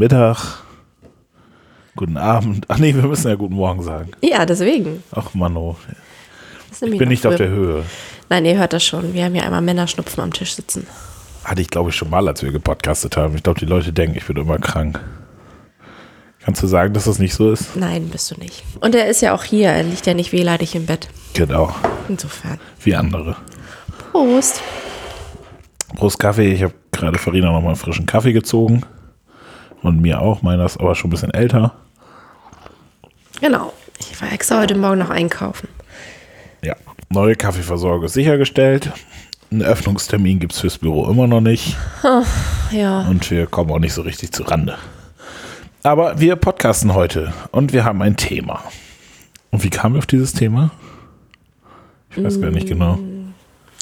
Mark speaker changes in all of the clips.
Speaker 1: Mittag. Guten Abend. Ach nee, wir müssen ja guten Morgen sagen.
Speaker 2: Ja, deswegen.
Speaker 1: Ach Mano, ich bin nicht auf
Speaker 2: früh.
Speaker 1: der Höhe.
Speaker 2: Nein, ihr hört das schon. Wir haben ja einmal Männerschnupfen am Tisch sitzen.
Speaker 1: Hatte ich glaube ich schon mal, als wir gepodcastet haben. Ich glaube, die Leute denken, ich bin immer krank. Kannst du sagen, dass das nicht so ist?
Speaker 2: Nein, bist du nicht. Und er ist ja auch hier. Er liegt ja nicht wehleidig im Bett.
Speaker 1: Genau.
Speaker 2: Insofern.
Speaker 1: Wie andere.
Speaker 2: Prost.
Speaker 1: Prost Kaffee. Ich habe gerade Farina nochmal einen frischen Kaffee gezogen. Und mir auch. Meiner ist aber schon ein bisschen älter.
Speaker 2: Genau. Ich war extra heute Morgen noch einkaufen.
Speaker 1: Ja. Neue Kaffeeversorgung ist sichergestellt. Einen Öffnungstermin gibt es fürs Büro immer noch nicht.
Speaker 2: Ja.
Speaker 1: Und wir kommen auch nicht so richtig zu Rande. Aber wir podcasten heute und wir haben ein Thema. Und wie kamen wir auf dieses Thema? Ich weiß gar nicht genau.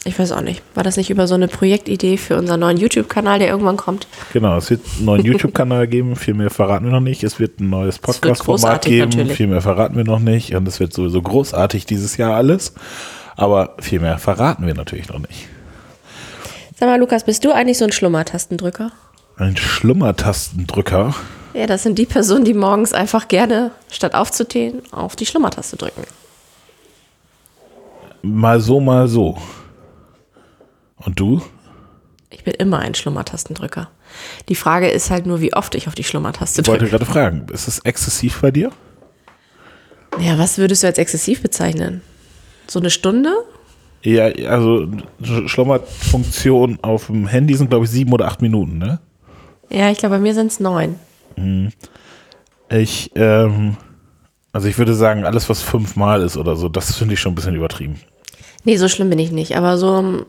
Speaker 2: Ich weiß auch nicht. War das nicht über so eine Projektidee für unseren neuen YouTube-Kanal, der irgendwann kommt?
Speaker 1: Genau, es wird einen neuen YouTube-Kanal geben, viel mehr verraten wir noch nicht. Es wird ein neues Podcast-Format geben,
Speaker 2: natürlich.
Speaker 1: viel mehr verraten wir noch nicht. Und es wird sowieso großartig dieses Jahr alles. Aber viel mehr verraten wir natürlich noch nicht.
Speaker 2: Sag mal, Lukas, bist du eigentlich so ein Schlummertastendrücker?
Speaker 1: Ein Schlummertastendrücker.
Speaker 2: Ja, das sind die Personen, die morgens einfach gerne, statt aufzustehen, auf die Schlummertaste drücken.
Speaker 1: Mal so, mal so. Und du?
Speaker 2: Ich bin immer ein Schlummertastendrücker. Die Frage ist halt nur, wie oft ich auf die Schlummertaste
Speaker 1: Ich wollte
Speaker 2: drücke.
Speaker 1: gerade fragen, ist es exzessiv bei dir?
Speaker 2: Ja, was würdest du als exzessiv bezeichnen? So eine Stunde?
Speaker 1: Ja, also Sch- Schlummerfunktion auf dem Handy sind, glaube ich, sieben oder acht Minuten, ne?
Speaker 2: Ja, ich glaube, bei mir sind es neun.
Speaker 1: Ich, ähm, also ich würde sagen, alles, was fünfmal ist oder so, das finde ich schon ein bisschen übertrieben.
Speaker 2: Nee, so schlimm bin ich nicht. Aber so,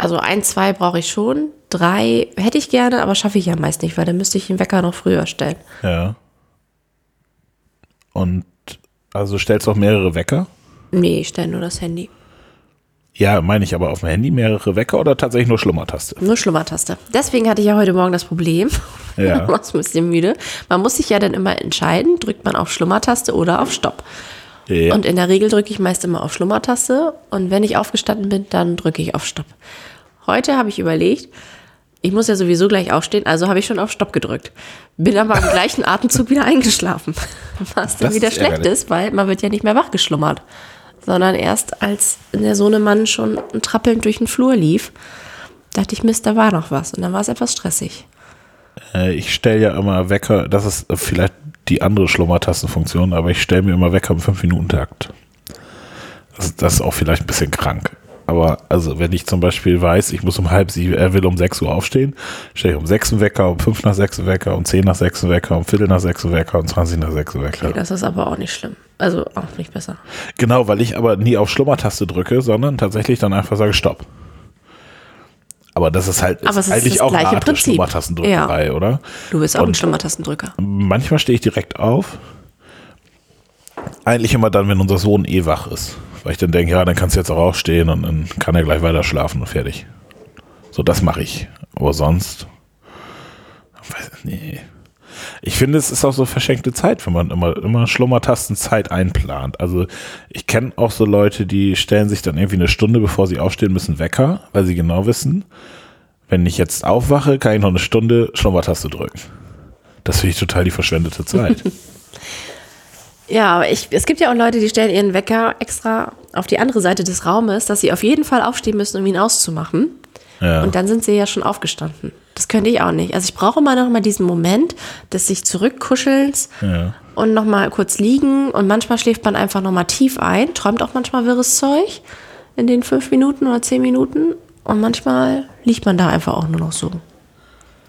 Speaker 2: also ein, zwei brauche ich schon. Drei hätte ich gerne, aber schaffe ich ja meist nicht, weil dann müsste ich den Wecker noch früher stellen.
Speaker 1: Ja. Und also stellst du auch mehrere Wecker?
Speaker 2: Nee, ich stelle nur das Handy.
Speaker 1: Ja, meine ich aber auf dem Handy mehrere Wecker oder tatsächlich nur Schlummertaste?
Speaker 2: Nur Schlummertaste. Deswegen hatte ich ja heute Morgen das Problem.
Speaker 1: Ja.
Speaker 2: Ich war ein bisschen müde. Man muss sich ja dann immer entscheiden, drückt man auf Schlummertaste oder auf Stopp.
Speaker 1: Ja.
Speaker 2: Und in der Regel drücke ich meist immer auf Schlummertaste und wenn ich aufgestanden bin, dann drücke ich auf Stopp. Heute habe ich überlegt, ich muss ja sowieso gleich aufstehen, also habe ich schon auf Stopp gedrückt. Bin aber im gleichen Atemzug wieder eingeschlafen. Was dann
Speaker 1: Das
Speaker 2: wieder
Speaker 1: ist
Speaker 2: schlecht
Speaker 1: ärgerlich.
Speaker 2: ist, weil man wird ja nicht mehr wachgeschlummert. Sondern erst als der Sohnemann schon trappelnd durch den Flur lief, dachte ich, Mist, da war noch was. Und dann war es etwas stressig.
Speaker 1: Äh, ich stelle ja immer Wecker, das ist vielleicht die andere Schlummertastenfunktion, aber ich stelle mir immer Wecker im 5-Minuten-Takt. Das, das ist auch vielleicht ein bisschen krank. Aber also, wenn ich zum Beispiel weiß, ich muss um halb sieben, er will um 6 Uhr aufstehen, stelle ich um 6 einen Wecker, um 5 nach 6 einen Wecker, um 10 nach 6 einen Wecker, um Viertel nach 6 einen Wecker, um 20 nach 6 einen Wecker.
Speaker 2: Okay, das ist aber auch nicht schlimm. Also auch nicht besser.
Speaker 1: Genau, weil ich aber nie auf Schlummertaste drücke, sondern tatsächlich dann einfach sage Stopp. Aber das ist halt
Speaker 2: Aber es ist
Speaker 1: eigentlich
Speaker 2: das
Speaker 1: auch eine Art
Speaker 2: Prinzip.
Speaker 1: Schlummertastendrückerei, oder?
Speaker 2: Du bist auch ein
Speaker 1: Und-
Speaker 2: Schlummertastendrücker.
Speaker 1: Manchmal stehe ich direkt auf. Eigentlich immer dann, wenn unser Sohn eh wach ist. Weil ich dann denke, ja, dann kannst du jetzt auch aufstehen und dann kann er gleich weiter schlafen und fertig. So, das mache ich. Aber sonst. Nee. Ich finde, es ist auch so verschenkte Zeit, wenn man immer, immer Schlummertastenzeit einplant. Also, ich kenne auch so Leute, die stellen sich dann irgendwie eine Stunde, bevor sie aufstehen müssen, Wecker, weil sie genau wissen, wenn ich jetzt aufwache, kann ich noch eine Stunde Schlummertaste drücken. Das finde ich total die verschwendete Zeit.
Speaker 2: Ja, aber ich, es gibt ja auch Leute, die stellen ihren Wecker extra auf die andere Seite des Raumes, dass sie auf jeden Fall aufstehen müssen, um ihn auszumachen.
Speaker 1: Ja.
Speaker 2: Und dann sind sie ja schon aufgestanden. Das könnte ich auch nicht. Also ich brauche immer noch mal diesen Moment des sich zurückkuschelns
Speaker 1: ja.
Speaker 2: und noch mal kurz liegen. Und manchmal schläft man einfach noch mal tief ein, träumt auch manchmal wirres Zeug in den fünf Minuten oder zehn Minuten. Und manchmal liegt man da einfach auch nur noch so.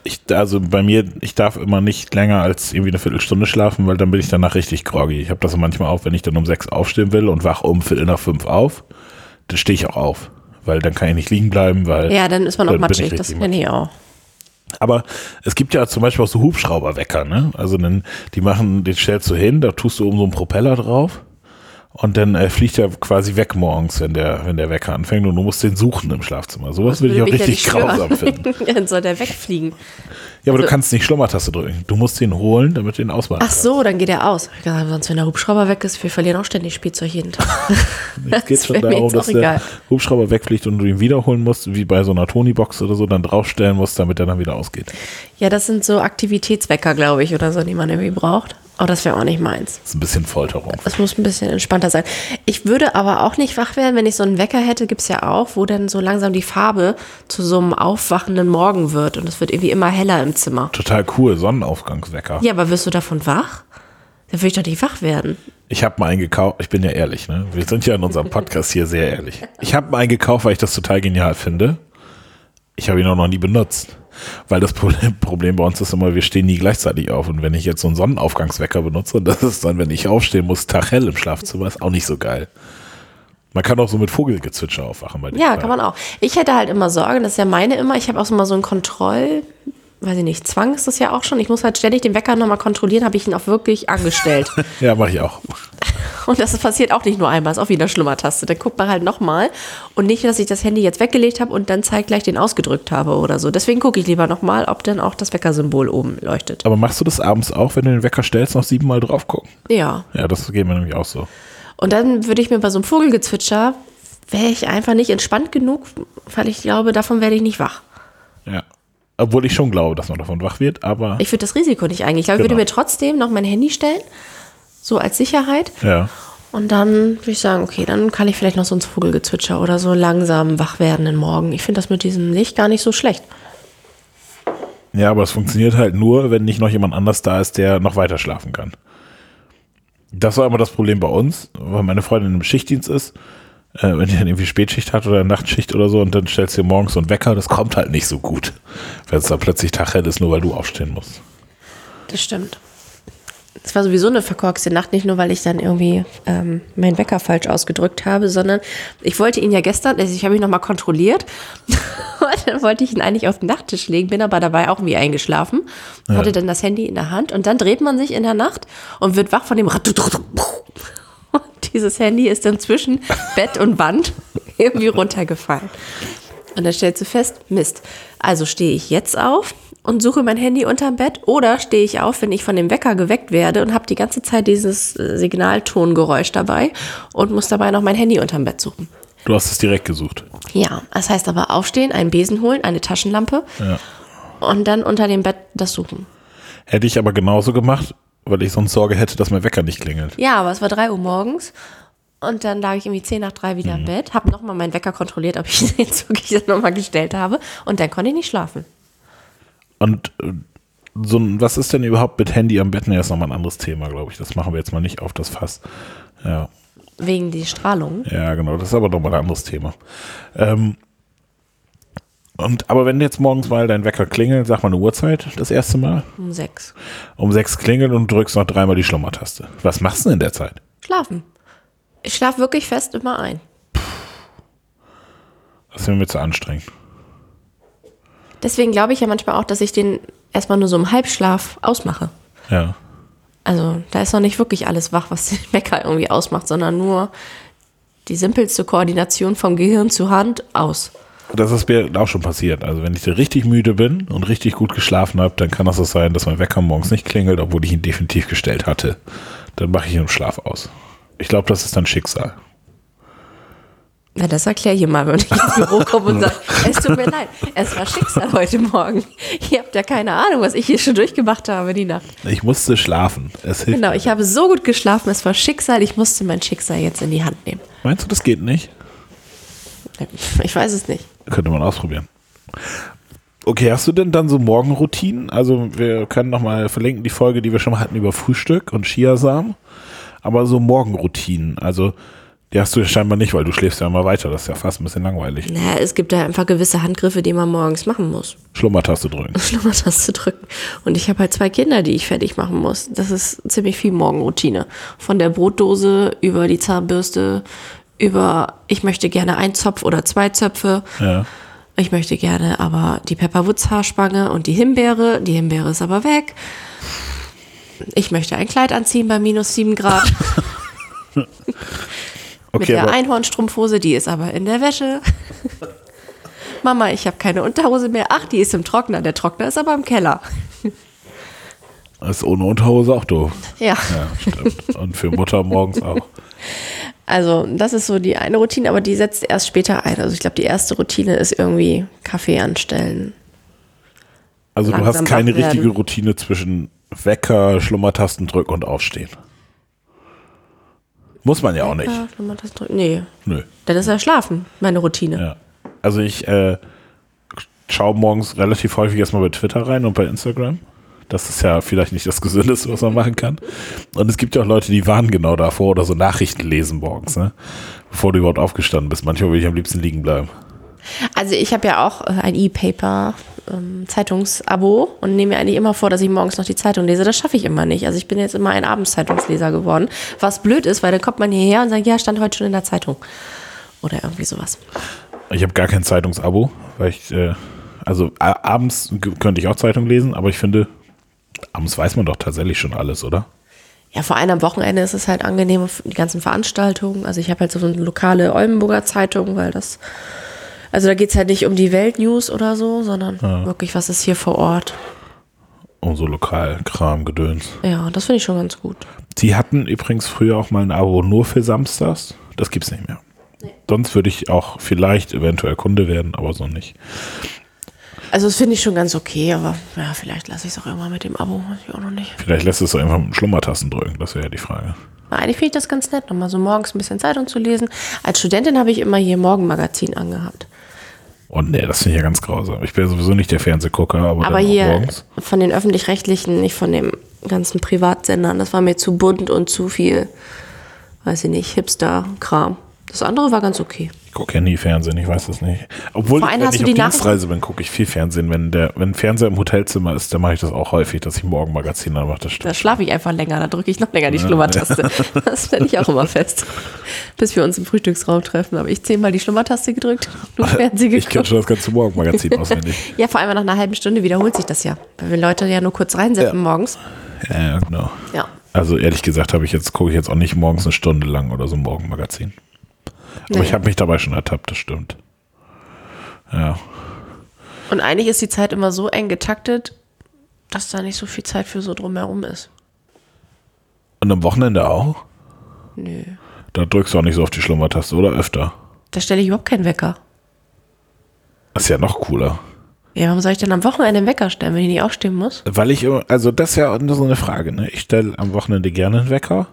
Speaker 1: Ich, also bei mir, ich darf immer nicht länger als irgendwie eine Viertelstunde schlafen, weil dann bin ich danach richtig groggy. Ich habe das manchmal auch, wenn ich dann um sechs aufstehen will und wach um Viertel nach fünf auf, dann stehe ich auch auf. Weil dann kann ich nicht liegen bleiben, weil.
Speaker 2: Ja, dann ist man auch
Speaker 1: bin
Speaker 2: matschig. Das kenne ich auch.
Speaker 1: Aber es gibt ja zum Beispiel auch so Hubschrauberwecker, ne? Also dann, die machen, den stellst du hin, da tust du oben so einen Propeller drauf Und dann äh, fliegt er quasi weg morgens, wenn der, wenn der Wecker anfängt und du musst den suchen im Schlafzimmer. Sowas würde ich auch
Speaker 2: ja
Speaker 1: richtig
Speaker 2: stören.
Speaker 1: grausam finden.
Speaker 2: Dann soll der wegfliegen.
Speaker 1: Ja, aber du
Speaker 2: Also-
Speaker 1: kannst nicht Schlummertaste drücken. Du musst ihn holen, damit du ihn ausmachen
Speaker 2: Ach so, dann geht er aus. Gesagt, sonst, wenn der Hubschrauber weg ist, wir verlieren auch ständig Spielzeug jeden Tag.
Speaker 1: Es geht schon darum, dass der. Hubschrauber wegfliegt und du ihn wiederholen musst, wie bei so einer Tony-Box oder so, dann draufstellen musst, damit er dann wieder ausgeht.
Speaker 2: Ja, das sind so Aktivitätswecker, glaube ich, oder so, die man irgendwie braucht. Aber das wäre auch nicht meins.
Speaker 1: Das ist ein bisschen Folterung.
Speaker 2: Es muss ein bisschen entspannter sein. Ich würde aber auch nicht wach werden, wenn ich so einen Wecker hätte, gibt es ja auch, wo dann so langsam die Farbe zu so einem aufwachenden Morgen wird und es wird irgendwie immer heller im Zimmer.
Speaker 1: Total cool, Sonnenaufgangswecker.
Speaker 2: Ja, aber wirst du davon wach? Dann würde ich doch nicht wach werden.
Speaker 1: Ich habe mal einen gekauft, ich bin ja ehrlich, ne? Wir sind ja in unserem Podcast hier sehr ehrlich. Ich habe mal einen gekauft, weil ich das total genial finde. Ich habe ihn auch noch nie benutzt. Weil das Problem, Problem bei uns ist immer, wir stehen nie gleichzeitig auf. Und wenn ich jetzt so einen Sonnenaufgangswecker benutze, das ist dann, wenn ich aufstehen muss, taghell im Schlafzimmer, ist auch nicht so geil. Man kann auch so mit Vogelgezwitscher aufwachen bei
Speaker 2: Ja, kann man auch. Ich hätte halt immer Sorge, das ist ja meine immer, ich habe auch so mal so einen Kontroll, weiß ich nicht, Zwang ist das ja auch schon. Ich muss halt ständig den Wecker nochmal kontrollieren, habe ich ihn auch wirklich angestellt.
Speaker 1: Ja, mache ich auch.
Speaker 2: Und das passiert auch nicht nur einmal, ist auch wie eine Schlummertaste. Dann guckt man halt nochmal und nicht, dass ich das Handy jetzt weggelegt habe und dann zeitgleich den ausgedrückt habe oder so. Deswegen gucke ich lieber nochmal, ob dann auch das Weckersymbol oben leuchtet.
Speaker 1: Aber machst du das abends auch, wenn du den Wecker stellst, noch siebenmal drauf gucken?
Speaker 2: Ja.
Speaker 1: Ja, das geht mir nämlich auch so.
Speaker 2: Und dann würde ich mir bei so einem Vogelgezwitscher, wäre ich einfach nicht entspannt genug, weil ich glaube, davon werde ich nicht wach.
Speaker 1: Ja. Obwohl ich schon glaube, dass man davon wach wird, aber
Speaker 2: Ich würde das Risiko nicht eingehen. Ich glaube, ich
Speaker 1: Genau.
Speaker 2: würde mir trotzdem noch mein Handy stellen, so als Sicherheit.
Speaker 1: ja.
Speaker 2: Und dann würde ich sagen, okay, dann kann ich vielleicht noch so ein Vogelgezwitscher oder so langsam wach werden in Morgen. Ich finde das mit diesem Licht gar nicht so schlecht.
Speaker 1: Ja, aber es funktioniert halt nur, wenn nicht noch jemand anders da ist, der noch weiter schlafen kann. Das war immer das Problem bei uns, weil meine Freundin im Schichtdienst ist. Äh, wenn die dann irgendwie Spätschicht hat oder Nachtschicht oder so und dann stellst du dir morgens so einen Wecker, das kommt halt nicht so gut. Wenn es dann plötzlich taghell ist, nur weil du aufstehen musst.
Speaker 2: Das stimmt. Es war sowieso eine verkorkste Nacht, nicht nur, weil ich dann irgendwie ähm, meinen Wecker falsch ausgedrückt habe, sondern ich wollte ihn ja gestern, also ich habe ihn nochmal kontrolliert und dann wollte ich ihn eigentlich auf den Nachttisch legen, bin aber dabei auch irgendwie eingeschlafen, hatte dann das Handy in der Hand und dann dreht man sich in der Nacht und wird wach von dem. Und dieses Handy ist dann zwischen Bett und Wand irgendwie runtergefallen. Und dann stellst du fest, Mist. Also stehe ich jetzt auf und suche mein Handy unterm Bett oder stehe ich auf, wenn ich von dem Wecker geweckt werde und habe die ganze Zeit dieses äh, Signaltongeräusch dabei und muss dabei noch mein Handy unterm Bett suchen.
Speaker 1: Du hast es direkt gesucht.
Speaker 2: Ja, das heißt aber aufstehen, einen Besen holen, eine Taschenlampe
Speaker 1: Ja.
Speaker 2: und dann unter dem Bett das suchen.
Speaker 1: Hätte ich aber genauso gemacht, weil ich sonst Sorge hätte, dass mein Wecker nicht klingelt.
Speaker 2: Ja, aber es war 3 Uhr morgens und dann lag ich irgendwie 10 nach 3 wieder im Bett, habe nochmal meinen Wecker kontrolliert, ob ich den wirklich nochmal gestellt habe und dann konnte ich nicht schlafen.
Speaker 1: Und äh, so, ein- was ist denn überhaupt mit Handy am Bett? Nee, ist nochmal ein anderes Thema, glaube ich. Das machen wir jetzt mal nicht auf das Fass. Ja.
Speaker 2: Wegen die Strahlung.
Speaker 1: Ja, genau, das ist aber nochmal ein anderes Thema. Ähm, und, aber wenn jetzt morgens mal dein Wecker klingelt, sag mal eine Uhrzeit, das erste Mal,
Speaker 2: Um 6.
Speaker 1: um sechs klingelt und drückst noch dreimal die Schlummertaste. Was machst du denn in der Zeit?
Speaker 2: Schlafen. Ich schlafe wirklich fest immer ein.
Speaker 1: Das wäre mir zu anstrengend.
Speaker 2: Deswegen glaube ich ja manchmal auch, dass ich den erstmal nur so im Halbschlaf ausmache.
Speaker 1: Ja.
Speaker 2: Also da ist noch nicht wirklich alles wach, was den Wecker irgendwie ausmacht, sondern nur die simpelste Koordination vom Gehirn zu Hand aus.
Speaker 1: Das ist mir auch schon passiert. Also wenn ich richtig müde bin und richtig gut geschlafen habe, dann kann das so sein, dass mein Wecker morgens nicht klingelt, obwohl ich ihn definitiv gestellt hatte. Dann mache ich ihn im Schlaf aus. Ich glaube, das ist dann Schicksal.
Speaker 2: Na, das erkläre ich mal, wenn ich ins Büro komme und sage, es tut mir leid, es war Schicksal heute Morgen. Ihr habt ja keine Ahnung, was ich hier schon durchgemacht habe die Nacht.
Speaker 1: Ich musste schlafen. Es hilft.
Speaker 2: Genau, ich habe so gut geschlafen, es war Schicksal, ich musste mein Schicksal jetzt in die Hand nehmen.
Speaker 1: Meinst du, das geht nicht?
Speaker 2: Ich weiß es nicht.
Speaker 1: Könnte man ausprobieren. Okay, hast du denn dann so Morgenroutinen? Also wir können nochmal verlinken die Folge, die wir schon mal hatten über Frühstück und Chiasamen. Aber so Morgenroutinen, also die hast du ja scheinbar nicht, weil du schläfst ja immer weiter. Das ist ja fast ein bisschen langweilig.
Speaker 2: Naja, es gibt da einfach gewisse Handgriffe, die man morgens machen muss.
Speaker 1: Schlummertaste drücken.
Speaker 2: Schlummertaste drücken. Und ich habe halt zwei Kinder, die ich fertig machen muss. Das ist ziemlich viel Morgenroutine. Von der Brotdose über die Zahnbürste, über ich möchte gerne ein Zopf oder zwei Zöpfe.
Speaker 1: Ja.
Speaker 2: Ich möchte gerne aber die Pepperwoods Haarspange und die Himbeere. Die Himbeere ist aber weg. Ich möchte ein Kleid anziehen bei minus sieben Grad. Mit
Speaker 1: Okay,
Speaker 2: der
Speaker 1: aber,
Speaker 2: Einhornstrumpfhose, die ist aber in der Wäsche. Mama, ich habe keine Unterhose mehr. Ach, die ist im Trockner. Der Trockner ist aber im Keller.
Speaker 1: ist ohne Unterhose auch doof.
Speaker 2: Ja.
Speaker 1: Ja, stimmt. Und für Mutter morgens auch.
Speaker 2: Also, das ist so die eine Routine, aber die setzt erst später ein. Also, ich glaube, die erste Routine ist irgendwie Kaffee anstellen.
Speaker 1: Also du
Speaker 2: Langsam
Speaker 1: hast keine richtige Routine zwischen Wecker, Schlummertasten drücken und aufstehen. Muss man ja auch nicht.
Speaker 2: Ja, wenn man das drückt. Nee,
Speaker 1: Nö.
Speaker 2: dann ist ja schlafen, meine Routine.
Speaker 1: Ja. Also ich äh, schaue morgens relativ häufig erstmal bei Twitter rein und bei Instagram. Das ist ja vielleicht nicht das Gesündeste, was man machen kann. Und es gibt ja auch Leute, die warnen genau davor oder so Nachrichten lesen morgens, ne? bevor du überhaupt aufgestanden bist. Manchmal will ich am liebsten liegen bleiben.
Speaker 2: Also ich habe ja auch äh, ein E-Paper ähm, Zeitungsabo und nehme mir eigentlich immer vor, dass ich morgens noch die Zeitung lese. Das schaffe ich immer nicht. Also ich bin jetzt immer ein Abendszeitungsleser geworden, was blöd ist, weil dann kommt man hierher und sagt, ja, stand heute schon in der Zeitung. Oder irgendwie sowas.
Speaker 1: Ich habe gar kein Zeitungsabo, weil ich, äh, also abends könnte ich auch Zeitung lesen, aber ich finde, abends weiß man doch tatsächlich schon alles, oder?
Speaker 2: Ja, vor allem am Wochenende ist es halt angenehm, die ganzen Veranstaltungen. Also ich habe halt so eine lokale Oldenburger Zeitung, weil das, also da geht's halt nicht um die Weltnews oder so, sondern wirklich, was ist hier vor Ort.
Speaker 1: Um so Lokalkram, Gedöns.
Speaker 2: Ja, das finde ich schon ganz gut.
Speaker 1: Die hatten übrigens früher auch mal ein Abo nur für Samstags. Das gibt's nicht mehr. Sonst würde ich auch vielleicht eventuell Kunde werden, aber so nicht.
Speaker 2: Also das finde ich schon ganz okay, aber ja, vielleicht lasse ich es auch irgendwann mit dem Abo, weiß ich auch noch nicht.
Speaker 1: Vielleicht lässt es doch einfach mit Schlummertasten drücken, das wäre ja die Frage.
Speaker 2: Eigentlich finde ich das ganz nett, nochmal so morgens ein bisschen Zeitung zu lesen. Als Studentin habe ich immer hier Morgenmagazin angehabt.
Speaker 1: Und nee, das finde ich ja ganz grausam. Ich bin ja sowieso nicht der Fernsehgucker, aber,
Speaker 2: Aber hier
Speaker 1: morgens.
Speaker 2: von den öffentlich-rechtlichen, nicht von den ganzen Privatsendern. Das war mir zu bunt und zu viel, weiß ich nicht, Hipster-Kram. Das andere war ganz okay.
Speaker 1: Ich gucke ja nie Fernsehen, ich weiß das nicht. Obwohl,
Speaker 2: Vor allem
Speaker 1: wenn ich auf Dienstreise bin, gucke ich viel Fernsehen. Wenn der, wenn Fernseher im Hotelzimmer ist, dann mache ich das auch häufig, dass ich Morgenmagazin anmache. Das stimmt.
Speaker 2: Da schlafe ich einfach länger, da drücke ich noch länger die Schlummertaste. Das stelle ich auch immer fest. Bis wir uns im Frühstücksraum treffen. Aber ich zehnmal die Schlummertaste gedrückt, du Fernsehen
Speaker 1: Ich kenne
Speaker 2: geguckt.
Speaker 1: schon das ganze Morgenmagazin auswendig.
Speaker 2: Ja, vor allem nach einer halben Stunde wiederholt sich das ja. Weil wir Leute ja nur kurz reinsetzen
Speaker 1: Ja.
Speaker 2: morgens.
Speaker 1: Ja, ja, genau.
Speaker 2: Ja.
Speaker 1: Also ehrlich gesagt habe ich jetzt, gucke ich jetzt auch nicht morgens eine Stunde lang oder so ein Morgenmagazin. Aber
Speaker 2: Nee.
Speaker 1: ich habe mich dabei schon ertappt, das stimmt. Ja.
Speaker 2: Und eigentlich ist die Zeit immer so eng getaktet, dass da nicht so viel Zeit für so drumherum ist.
Speaker 1: Und am Wochenende auch?
Speaker 2: Nö.
Speaker 1: Da drückst du auch nicht so auf die Schlummertaste oder öfter.
Speaker 2: Da stelle ich überhaupt keinen Wecker.
Speaker 1: Das ist ja noch cooler.
Speaker 2: Ja, warum soll ich denn am Wochenende einen Wecker stellen, wenn ich nicht aufstehen muss?
Speaker 1: Weil ich also das ist ja so eine Frage, ne? Ich stelle am Wochenende gerne einen Wecker,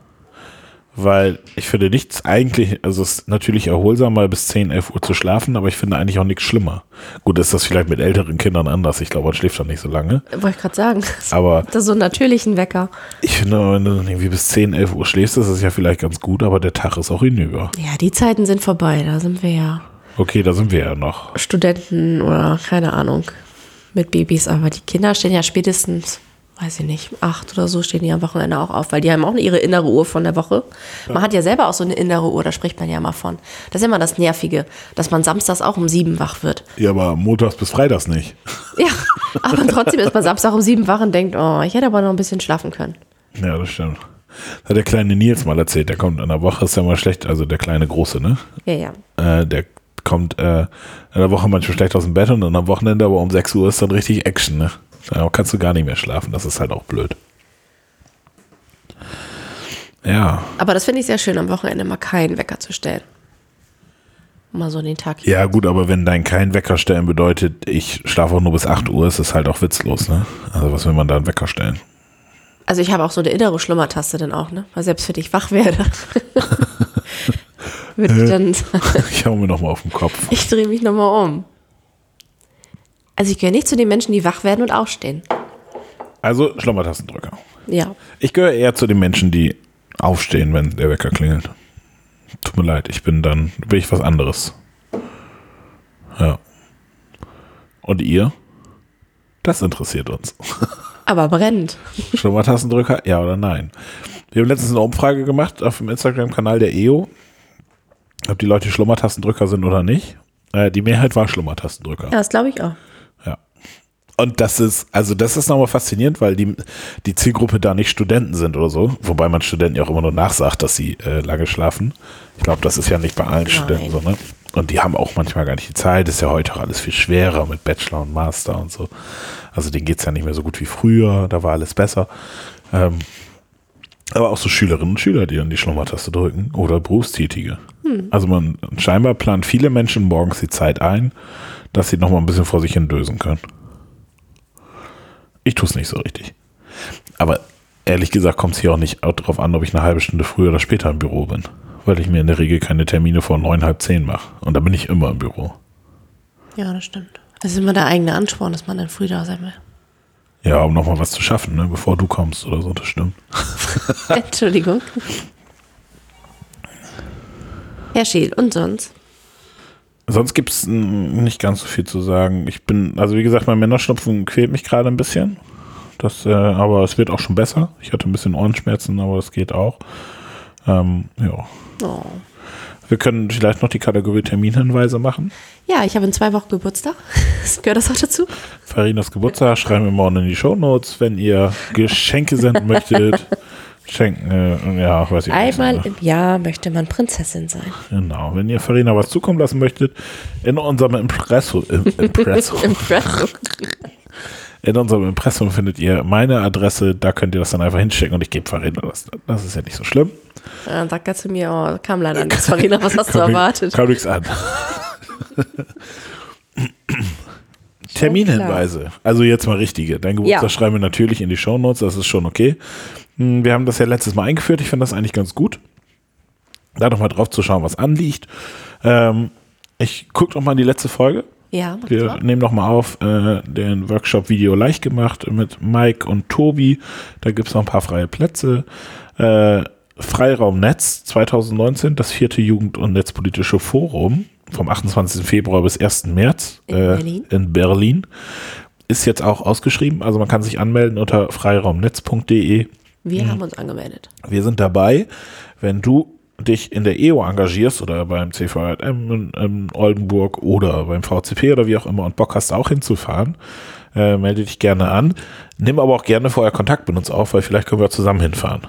Speaker 1: weil ich finde nichts eigentlich, also es ist natürlich erholsam, mal bis 10, 11 Uhr zu schlafen, aber ich finde eigentlich auch nichts schlimmer. Gut, ist das vielleicht mit älteren Kindern anders. Ich glaube, man schläft dann nicht so lange.
Speaker 2: Wollte ich gerade sagen.
Speaker 1: Aber
Speaker 2: Das ist so einen natürlichen Wecker.
Speaker 1: ich finde, wenn du dann irgendwie bis 10, 11 Uhr schläfst, ist das ja vielleicht ganz gut, aber der Tag ist auch hinüber.
Speaker 2: Ja, die Zeiten sind vorbei. Da sind wir ja
Speaker 1: Okay, da sind wir ja noch.
Speaker 2: Studenten oder keine Ahnung mit Babys. Aber die Kinder stehen ja spätestens, weiß ich nicht, acht oder so stehen die am Wochenende auch auf, weil die haben auch ihre innere Uhr von der Woche. Man hat ja selber auch so eine innere Uhr, da spricht man ja mal von. Das ist immer das Nervige, dass man samstags auch um sieben wach wird.
Speaker 1: Ja, aber montags bis freitags nicht.
Speaker 2: Ja, aber trotzdem ist man Samstag um sieben wach und denkt, oh, ich hätte aber noch ein bisschen schlafen können.
Speaker 1: Ja, das stimmt. Das hat der kleine Nils mal erzählt, der kommt in der Woche, ist ja mal schlecht, also der kleine Große, ne?
Speaker 2: Ja, ja.
Speaker 1: Äh, der kommt äh, in der Woche manchmal schlecht aus dem Bett und dann am Wochenende aber um 6 Uhr ist dann richtig Action, ne? Da kannst du gar nicht mehr schlafen, das ist halt auch blöd. Ja,
Speaker 2: Aber das finde ich sehr schön, am Wochenende mal keinen Wecker zu stellen. Mal so den Tag.
Speaker 1: ja gut, aber wenn dein kein Wecker stellen bedeutet, ich schlafe auch nur bis 8 Uhr, ist das halt auch witzlos, ne? Also was will man da einen Wecker stellen?
Speaker 2: Also ich habe auch so eine innere Schlummertaste dann auch, ne? Weil selbst wenn ich wach werde, würde ich dann
Speaker 1: Ich hau mir nochmal auf den Kopf.
Speaker 2: Ich drehe mich nochmal um. Also ich gehöre nicht zu den Menschen, die wach werden und aufstehen.
Speaker 1: Also Schlummertastendrücker.
Speaker 2: Ja.
Speaker 1: Ich gehöre eher zu den Menschen, die aufstehen, wenn der Wecker klingelt. Tut mir leid, ich bin dann, bin ich was anderes. Ja. Und ihr? Das interessiert uns.
Speaker 2: Aber brennt.
Speaker 1: Schlummertastendrücker, ja oder nein? Wir haben letztens eine Umfrage gemacht auf dem Instagram-Kanal der EO, ob die Leute Schlummertastendrücker sind oder nicht. Äh, die Mehrheit war Schlummertastendrücker.
Speaker 2: Ja, das glaube ich auch.
Speaker 1: Und das ist, also das ist nochmal faszinierend, weil die, die Zielgruppe da nicht Studenten sind oder so. Wobei man Studenten ja auch immer nur nachsagt, dass sie äh, lange schlafen. Ich glaube, das ist ja nicht bei allen
Speaker 2: Nein.
Speaker 1: Studenten so, ne? Und die haben auch manchmal gar nicht die Zeit. Ist ja heute auch alles viel schwerer mit Bachelor und Master und so. Also denen geht's ja nicht mehr so gut wie früher. Da war alles besser. Ähm, aber auch so Schülerinnen und Schüler, die dann die Schlummertaste drücken oder Berufstätige. Also man scheinbar plant viele Menschen morgens die Zeit ein, dass sie noch mal ein bisschen vor sich hin dösen können. Ich tue es nicht so richtig. Aber ehrlich gesagt kommt es hier auch nicht darauf an, ob ich eine halbe Stunde früher oder später im Büro bin. Weil ich mir in der Regel keine Termine vor neun, halb zehn mache. Und da bin ich immer im Büro.
Speaker 2: Ja, das stimmt. Es ist immer der eigene Ansporn, dass man dann früh da sein will.
Speaker 1: Ja, um noch mal was zu schaffen, ne, bevor du kommst oder so, das stimmt.
Speaker 2: Entschuldigung. Herr Scheel, und sonst?
Speaker 1: Sonst gibt es nicht ganz so viel zu sagen. Ich bin, also wie gesagt, mein Männerschnupfen quält mich gerade ein bisschen. Das, äh, aber es wird auch schon besser. Ich hatte ein bisschen Ohrenschmerzen, aber das geht auch. Ähm, ja.
Speaker 2: Oh.
Speaker 1: Wir können vielleicht noch die Kategorie Terminhinweise machen.
Speaker 2: Ja, ich habe in zwei Wochen Geburtstag. Gehört das auch dazu?
Speaker 1: Farinas Geburtstag schreiben wir morgen in die Shownotes, wenn ihr Geschenke senden möchtet. Schenken, äh, ja, weiß ich nicht.
Speaker 2: Einmal im Jahr möchte man Prinzessin sein.
Speaker 1: Genau, wenn ihr Farina was zukommen lassen möchtet, in unserem Impresso, im, Impresso,
Speaker 2: Impressum.
Speaker 1: in unserem Impressum findet ihr meine Adresse, da könnt ihr das dann einfach hinschicken und ich gebe Farina das. Das ist ja nicht so schlimm.
Speaker 2: Dann sagt er zu mir, oh, kam leider nichts. Farina, was hast du erwartet?
Speaker 1: Komm nichts an. Terminhinweise. Also jetzt mal richtige. Dein Geburtstag
Speaker 2: Ja.
Speaker 1: schreiben wir natürlich in die Shownotes, das ist schon okay. Hm, Wir haben das ja letztes Mal eingeführt, ich finde das eigentlich ganz gut. Da nochmal drauf zu schauen, was anliegt. Ähm, ich gucke nochmal in die letzte Folge.
Speaker 2: Ja, mach
Speaker 1: Wir
Speaker 2: mal.
Speaker 1: nehmen nochmal auf äh, den Workshop Video leicht gemacht mit Mike und Tobi. Da gibt es noch ein paar freie Plätze. Äh, Freiraum Netz 2019, das vierte Jugend- und Netzpolitische Forum vom 28. Februar bis 1. März
Speaker 2: In
Speaker 1: äh,
Speaker 2: Berlin.
Speaker 1: in Berlin. Ist jetzt auch ausgeschrieben, also man kann sich anmelden unter freiraumnetz.de.
Speaker 2: Wir
Speaker 1: Mhm.
Speaker 2: haben uns angemeldet.
Speaker 1: Wir sind dabei, wenn du dich in der EO engagierst oder beim CVM in, in Oldenburg oder beim VCP oder wie auch immer und Bock hast auch hinzufahren, äh, melde dich gerne an. Nimm aber auch gerne vorher Kontakt mit uns auf, weil vielleicht können wir zusammen hinfahren.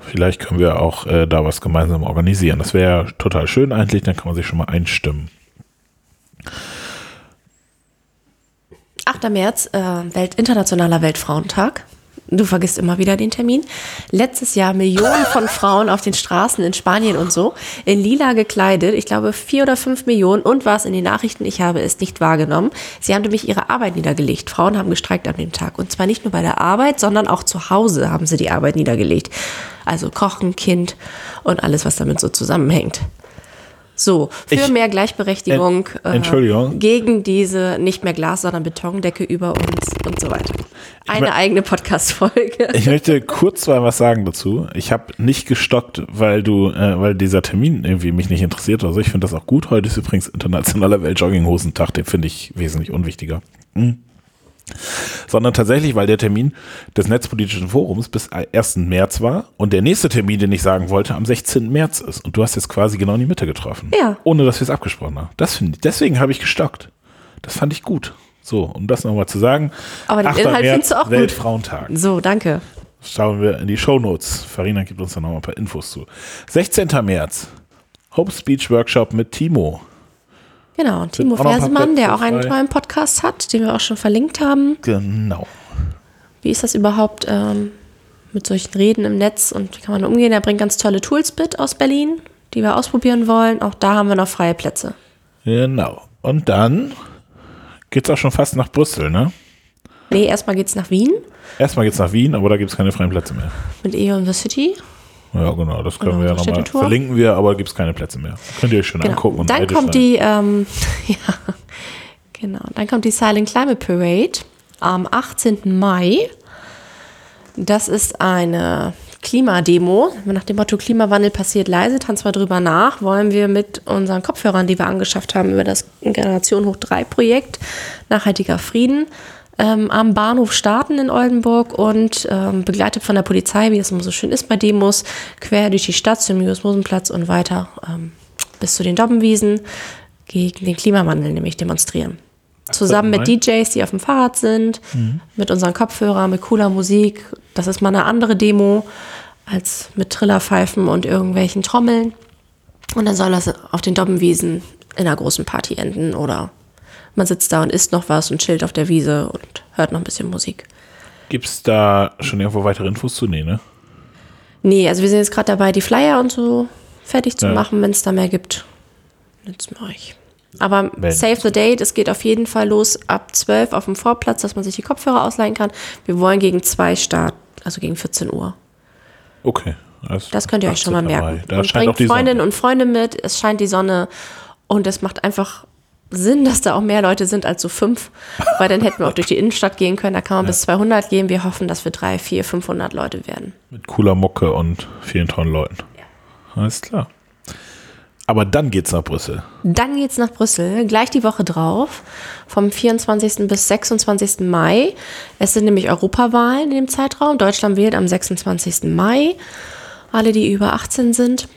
Speaker 1: Vielleicht können wir auch äh, da was gemeinsam organisieren. Das wäre total schön eigentlich, dann kann man sich schon mal einstimmen.
Speaker 2: 8. März, äh, Welt, Internationaler Weltfrauentag. Du vergisst immer wieder den Termin. Letztes Jahr Millionen von Frauen auf den Straßen in Spanien und so, in lila gekleidet. Ich glaube vier oder fünf Millionen. Und was in den Nachrichten, ich habe es nicht wahrgenommen. Sie haben nämlich ihre Arbeit niedergelegt. Frauen haben gestreikt an dem Tag. Und zwar nicht nur bei der Arbeit, sondern auch zu Hause haben sie die Arbeit niedergelegt. Also Kochen, Kind und alles, was damit so zusammenhängt. So, für
Speaker 1: Ich-
Speaker 2: mehr Gleichberechtigung
Speaker 1: Entschuldigung.
Speaker 2: gegen diese nicht mehr Glas, sondern Betondecke über uns und so weiter. Eine
Speaker 1: mö-
Speaker 2: eigene Podcast-Folge.
Speaker 1: Ich möchte kurz mal was sagen dazu. Ich habe nicht gestockt, weil du, äh, weil dieser Termin irgendwie mich nicht interessiert oder so. Ich finde das auch gut. Heute ist übrigens internationaler Weltjogginghosentag, den finde ich wesentlich unwichtiger. Hm. Sondern tatsächlich, weil der Termin des Netzpolitischen Forums bis 1. März war und der nächste Termin, den ich sagen wollte, am 16. März ist. Und du hast jetzt quasi genau in die Mitte getroffen.
Speaker 2: Ja.
Speaker 1: Ohne dass wir es abgesprochen haben. Das finde ich, deswegen habe ich gestockt. Das fand ich gut. So, um das nochmal zu sagen.
Speaker 2: Aber den
Speaker 1: 8.
Speaker 2: Inhalt
Speaker 1: März,
Speaker 2: findest du auch gut.
Speaker 1: Weltfrauentag.
Speaker 2: So, danke.
Speaker 1: Schauen wir in die Shownotes. Farina gibt uns da noch mal ein paar Infos zu. 16. März. Hope Speech Workshop mit Timo.
Speaker 2: Genau, und Timo Fersemann, der auch einen tollen Podcast hat, den wir auch schon verlinkt haben.
Speaker 1: Genau.
Speaker 2: Wie ist das überhaupt ähm, mit solchen Reden im Netz und wie kann man umgehen? Er bringt ganz tolle Tools mit aus Berlin, die wir ausprobieren wollen. Auch da haben wir noch freie Plätze.
Speaker 1: Genau. Und dann geht's auch schon fast nach Brüssel, ne?
Speaker 2: Nee, erstmal geht's nach Wien
Speaker 1: Erstmal geht's nach Wien, aber da gibt's keine freien Plätze mehr.
Speaker 2: mit EO in the City.
Speaker 1: Ja, genau, das können
Speaker 2: Genau,
Speaker 1: wir ja nochmal verlinken wir, aber gibt's keine Plätze mehr. Könnt ihr euch schon
Speaker 2: Genau.
Speaker 1: angucken. Und
Speaker 2: Dann kommt
Speaker 1: sein.
Speaker 2: die, ähm, ja, genau. Dann kommt die Silent Climate Parade am 18. Mai. Das ist eine Klimademo. Nach dem Motto Klimawandel passiert leise, tanzen wir drüber nach, wollen wir mit unseren Kopfhörern, die wir angeschafft haben über das Generation Hoch 3 Projekt Nachhaltiger Frieden, ähm, am Bahnhof starten in Oldenburg und ähm, begleitet von der Polizei, wie es immer so schön ist bei Demos, quer durch die Stadt zum Julius-Mosen-Platz und weiter ähm, bis zu den Dobbenwiesen gegen den Klimawandel nämlich demonstrieren. Zusammen mit? DJs, die auf dem Fahrrad sind, mit unseren Kopfhörern, mit cooler Musik. Das ist mal eine andere Demo als mit Trillerpfeifen und irgendwelchen Trommeln. Und dann soll das auf den Dobbenwiesen in einer großen Party enden oder man sitzt da und isst noch was und chillt auf der Wiese und hört noch ein bisschen Musik.
Speaker 1: Gibt es da schon irgendwo weitere Infos zu? Nee, ne?
Speaker 2: Nee, also wir sind jetzt gerade dabei, die Flyer und so fertig zu
Speaker 1: Ja.
Speaker 2: machen, wenn es da mehr gibt. Jetzt mache ich. Aber
Speaker 1: Wenn-
Speaker 2: save the date, es geht auf jeden Fall los ab 12 auf dem Vorplatz, dass man sich die Kopfhörer ausleihen kann. Wir wollen gegen 2 starten, also gegen 14 Uhr.
Speaker 1: Okay. Also
Speaker 2: Das könnt ihr euch schon mal
Speaker 1: 18.
Speaker 2: merken.
Speaker 1: Da
Speaker 2: und bringt Freundinnen und Freunde mit, es scheint die Sonne und es macht einfach Sinn, dass da auch mehr Leute sind als so fünf, weil dann hätten wir auch durch die Innenstadt gehen können, da kann man bis 200 gehen. Wir hoffen, dass wir 3, 4, 500 Leute werden.
Speaker 1: Mit cooler Mucke und vielen tollen Leuten. Alles klar. Aber dann geht's nach Brüssel.
Speaker 2: Dann geht's nach Brüssel, gleich die Woche drauf, vom 24. bis 26. Mai. Es sind nämlich Europawahlen in dem Zeitraum. Deutschland wählt am 26. Mai. Alle, die über 18 sind.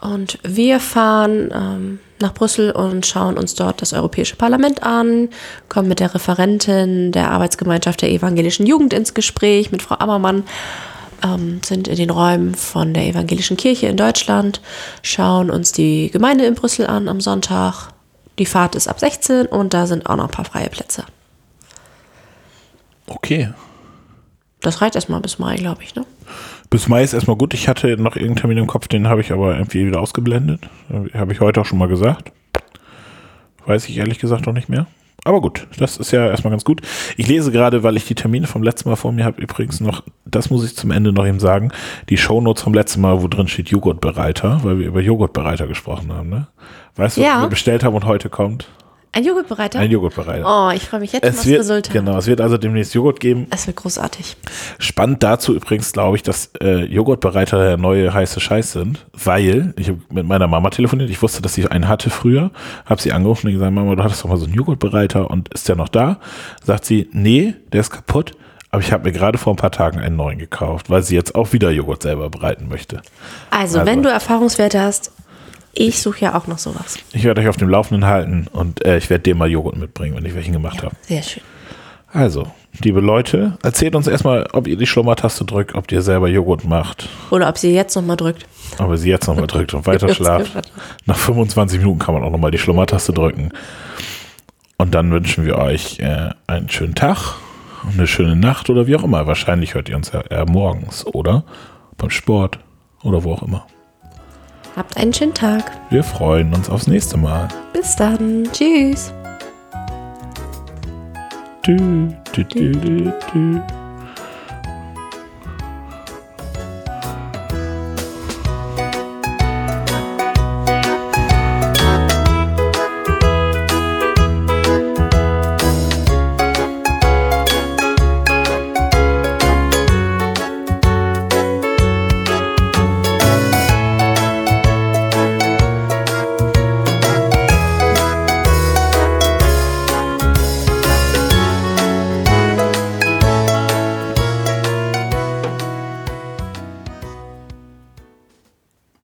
Speaker 2: Und wir fahren ähm, nach Brüssel und schauen uns dort das Europäische Parlament an, kommen mit der Referentin der Arbeitsgemeinschaft der evangelischen Jugend ins Gespräch, mit Frau Ammermann, ähm, sind in den Räumen von der evangelischen Kirche in Deutschland, schauen uns die Gemeinde in Brüssel an am Sonntag. Die Fahrt ist ab 16 und da sind auch noch ein paar freie Plätze.
Speaker 1: Okay.
Speaker 2: Das reicht erstmal bis Mai, glaube ich, ne?
Speaker 1: Bis Mai ist erstmal gut. Ich hatte noch irgendeinen Termin im Kopf, den habe ich aber irgendwie wieder ausgeblendet. Habe ich heute auch schon mal gesagt. Weiß ich ehrlich gesagt noch nicht mehr. Aber gut, das ist ja erstmal ganz gut. Ich lese gerade, weil ich die Termine vom letzten Mal vor mir habe, übrigens noch, das muss ich zum Ende noch eben sagen, die Shownotes vom letzten Mal, wo drin steht Joghurtbereiter, weil wir über Joghurtbereiter gesprochen haben, ne? Weißt du,
Speaker 2: Ja.
Speaker 1: was wir bestellt haben und heute kommt?
Speaker 2: Ein Joghurtbereiter?
Speaker 1: Ein Joghurtbereiter.
Speaker 2: oh, ich freue mich jetzt
Speaker 1: es wird,
Speaker 2: Resultat.
Speaker 1: genau, es wird also demnächst Joghurt geben.
Speaker 2: Es wird großartig.
Speaker 1: Spannend dazu übrigens, glaube ich, dass äh, Joghurtbereiter der neue heiße Scheiß sind, weil ich habe mit meiner Mama telefoniert. Ich wusste, dass sie einen hatte früher, habe sie angerufen und gesagt, Mama, du hattest doch mal so einen Joghurtbereiter und ist der noch da? Sagt sie, nee, der ist kaputt. Aber ich habe mir gerade vor ein paar Tagen einen neuen gekauft, weil sie jetzt auch wieder Joghurt selber bereiten möchte.
Speaker 2: Also,
Speaker 1: Also.
Speaker 2: wenn du Erfahrungswerte hast, ich suche ja auch noch sowas.
Speaker 1: Ich werde euch auf dem Laufenden halten und äh, ich werde dir mal Joghurt mitbringen, wenn ich welchen gemacht habe.
Speaker 2: Sehr schön.
Speaker 1: Also, liebe Leute, erzählt uns erstmal, ob ihr die Schlummertaste drückt, ob ihr selber Joghurt macht.
Speaker 2: Oder ob sie jetzt nochmal drückt.
Speaker 1: Aber sie jetzt nochmal drückt und weiter schlaft. Nach 25 Minuten kann man auch nochmal die Schlummertaste drücken. Und dann wünschen wir euch äh, einen schönen Tag, eine schöne Nacht oder wie auch immer. Wahrscheinlich hört ihr uns ja eher morgens oder beim Sport oder wo auch immer.
Speaker 2: Habt einen schönen Tag.
Speaker 1: Wir freuen uns aufs nächste Mal.
Speaker 2: Bis dann. Tschüss.
Speaker 1: Tü.